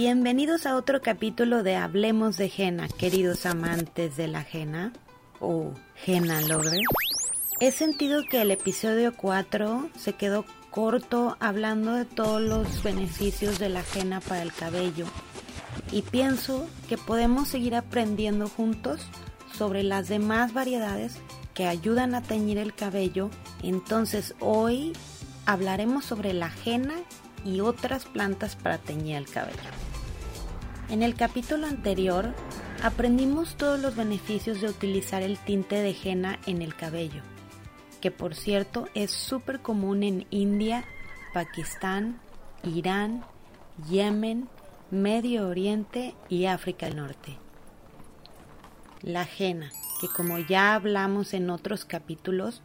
Bienvenidos a otro capítulo de Hablemos de Jena, queridos amantes de la Jena o Jena Lovers. He sentido que el episodio 4 se quedó corto hablando de todos los beneficios de la Jena para el cabello y pienso que podemos seguir aprendiendo juntos sobre las demás variedades que ayudan a teñir el cabello. Entonces hoy hablaremos sobre la ajena y otras plantas para teñir el cabello. En el capítulo anterior aprendimos todos los beneficios de utilizar el tinte de henna en el cabello, que por cierto es súper común en India, Pakistán, Irán, Yemen, Medio Oriente y África del Norte. La henna, que como ya hablamos en otros capítulos,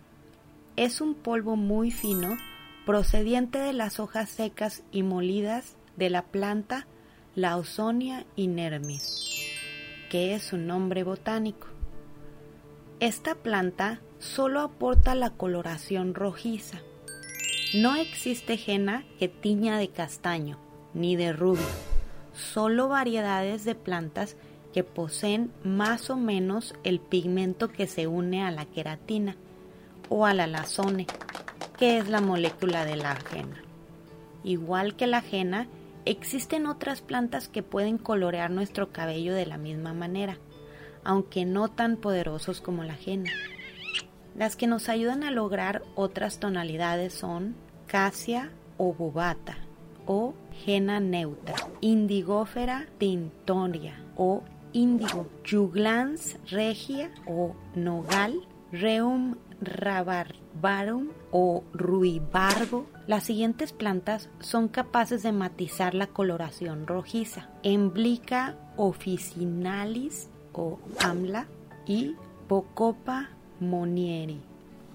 es un polvo muy fino procediente de las hojas secas y molidas de la planta Lausonia inermis, que es su nombre botánico. Esta planta solo aporta la coloración rojiza. No existe henna que tiña de castaño ni de rubio, solo variedades de plantas que poseen más o menos el pigmento que se une a la queratina o a la lazone, que es la molécula de la ajena. Igual que la ajena, existen otras plantas que pueden colorear nuestro cabello de la misma manera, aunque no tan poderosos como la ajena. Las que nos ayudan a lograr otras tonalidades son casia o bubata o jena neutra, indigófera tintoria o índigo, juglans regia o nogal, reum rabarbarum o ruibargo. Las siguientes plantas son capaces de matizar la coloración rojiza. Emblica officinalis o amla y Pocopa monieri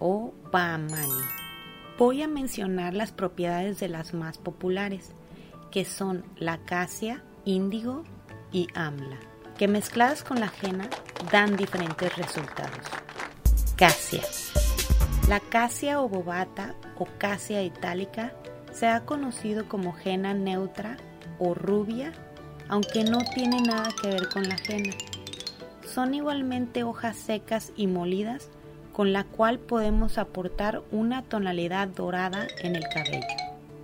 o Bahamani. Voy a mencionar las propiedades de las más populares, que son la acacia, índigo y amla que mezcladas con la jena dan diferentes resultados. Casia. La casia bobata o casia itálica se ha conocido como jena neutra o rubia, aunque no tiene nada que ver con la jena. Son igualmente hojas secas y molidas con la cual podemos aportar una tonalidad dorada en el cabello.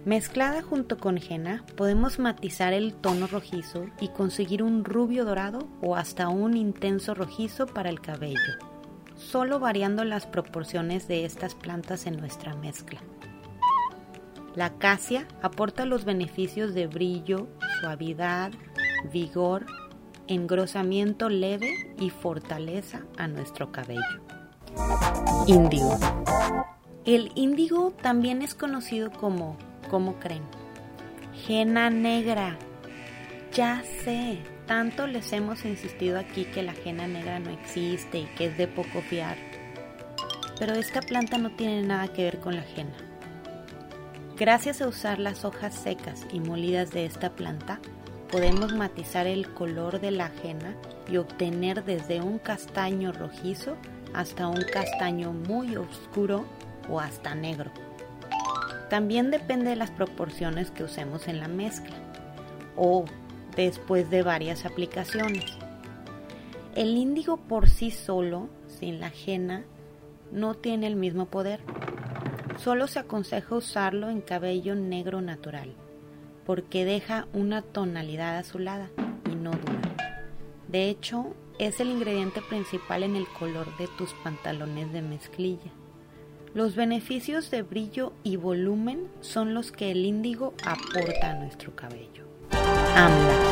Mezclada junto con henna, podemos matizar el tono rojizo y conseguir un rubio dorado o hasta un intenso rojizo para el cabello, solo variando las proporciones de estas plantas en nuestra mezcla. La acacia aporta los beneficios de brillo, suavidad, vigor, engrosamiento leve y fortaleza a nuestro cabello. Índigo. El índigo también es conocido como ¿Cómo creen? Jena negra. Ya sé, tanto les hemos insistido aquí que la jena negra no existe y que es de poco fiar. Pero esta planta no tiene nada que ver con la jena. Gracias a usar las hojas secas y molidas de esta planta, podemos matizar el color de la ajena y obtener desde un castaño rojizo hasta un castaño muy oscuro o hasta negro. También depende de las proporciones que usemos en la mezcla o después de varias aplicaciones. El índigo por sí solo, sin la ajena, no tiene el mismo poder. Solo se aconseja usarlo en cabello negro natural, porque deja una tonalidad azulada y no dura. De hecho, es el ingrediente principal en el color de tus pantalones de mezclilla. Los beneficios de brillo y volumen son los que el índigo aporta a nuestro cabello. AMLA.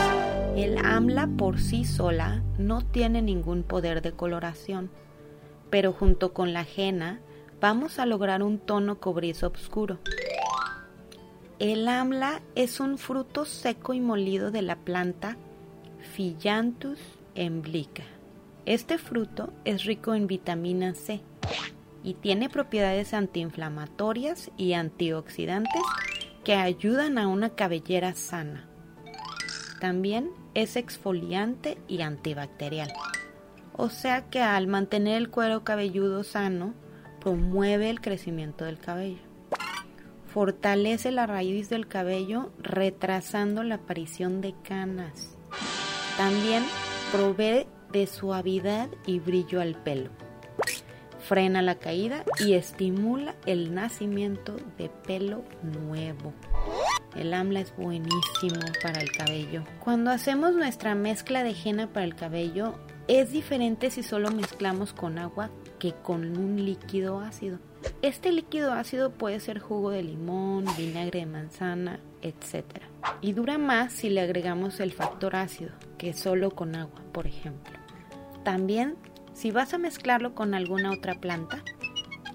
El AMLA por sí sola no tiene ningún poder de coloración, pero junto con la jena vamos a lograr un tono cobrizo oscuro. El AMLA es un fruto seco y molido de la planta Phyllanthus emblica. Este fruto es rico en vitamina C y tiene propiedades antiinflamatorias y antioxidantes que ayudan a una cabellera sana. También es exfoliante y antibacterial. O sea que al mantener el cuero cabelludo sano, promueve el crecimiento del cabello. fortalece la raíz del cabello retrasando la aparición de canas. También provee de suavidad y brillo al pelo. Frena la caída y estimula el nacimiento de pelo nuevo. El AMLA es buenísimo para el cabello. Cuando hacemos nuestra mezcla de henna para el cabello, es diferente si solo mezclamos con agua que con un líquido ácido. Este líquido ácido puede ser jugo de limón, vinagre de manzana, etc. Y dura más si le agregamos el factor ácido que solo con agua, por ejemplo. También, si vas a mezclarlo con alguna otra planta,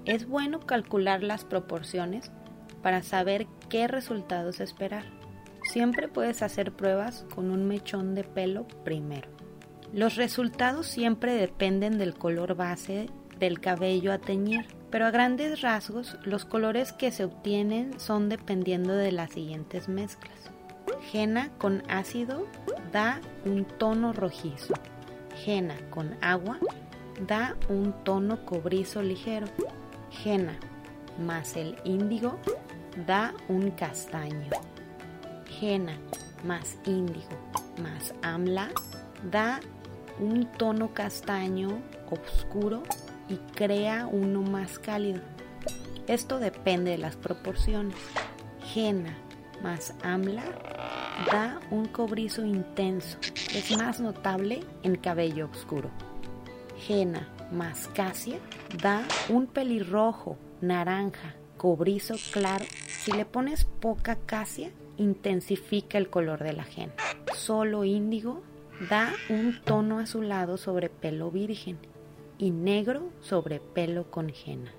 es bueno calcular las proporciones para saber qué resultados esperar. Siempre puedes hacer pruebas con un mechón de pelo primero. Los resultados siempre dependen del color base del cabello a teñir, pero a grandes rasgos los colores que se obtienen son dependiendo de las siguientes mezclas. Jena con ácido da un tono rojizo. Jena con agua da un tono cobrizo ligero. Jena más el índigo da un castaño. Jena más índigo más amla da un tono castaño oscuro y crea uno más cálido. Esto depende de las proporciones. Jena más amla da un cobrizo intenso. Es más notable en cabello oscuro. Jena más casia da un pelirrojo, naranja, cobrizo claro. Si le pones poca casia, intensifica el color de la jena. Solo índigo da un tono azulado sobre pelo virgen y negro sobre pelo con henna.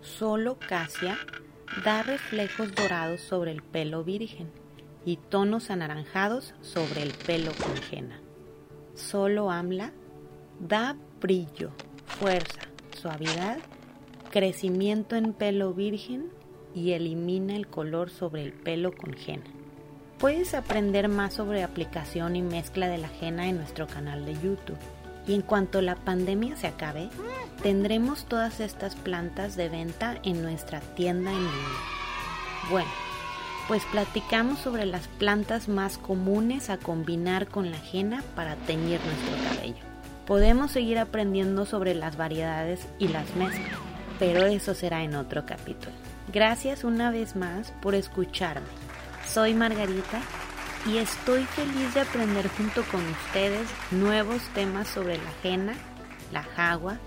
Solo casia da reflejos dorados sobre el pelo virgen y tonos anaranjados sobre el pelo con henna. Solo amla da brillo, fuerza, suavidad, crecimiento en pelo virgen y elimina el color sobre el pelo con henna. Puedes aprender más sobre aplicación y mezcla de la henna en nuestro canal de YouTube. Y en cuanto la pandemia se acabe, tendremos todas estas plantas de venta en nuestra tienda en línea. Bueno, pues platicamos sobre las plantas más comunes a combinar con la henna para teñir nuestro cabello. Podemos seguir aprendiendo sobre las variedades y las mezclas, pero eso será en otro capítulo. Gracias una vez más por escucharme. Soy Margarita y estoy feliz de aprender junto con ustedes nuevos temas sobre la ajena, la jagua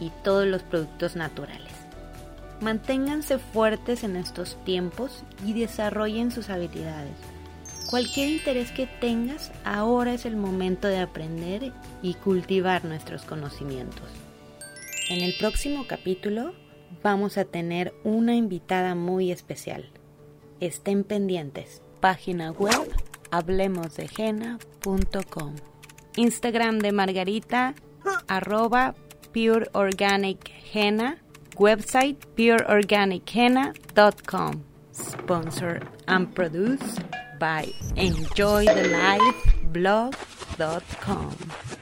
y todos los productos naturales. Manténganse fuertes en estos tiempos y desarrollen sus habilidades. Cualquier interés que tengas, ahora es el momento de aprender y cultivar nuestros conocimientos. En el próximo capítulo vamos a tener una invitada muy especial. Estén pendientes página web hablemosdejena.com. Instagram de Margarita, arroba Pure website pureorganicheena.com. Sponsored and produced by enjoythelifeblog.com.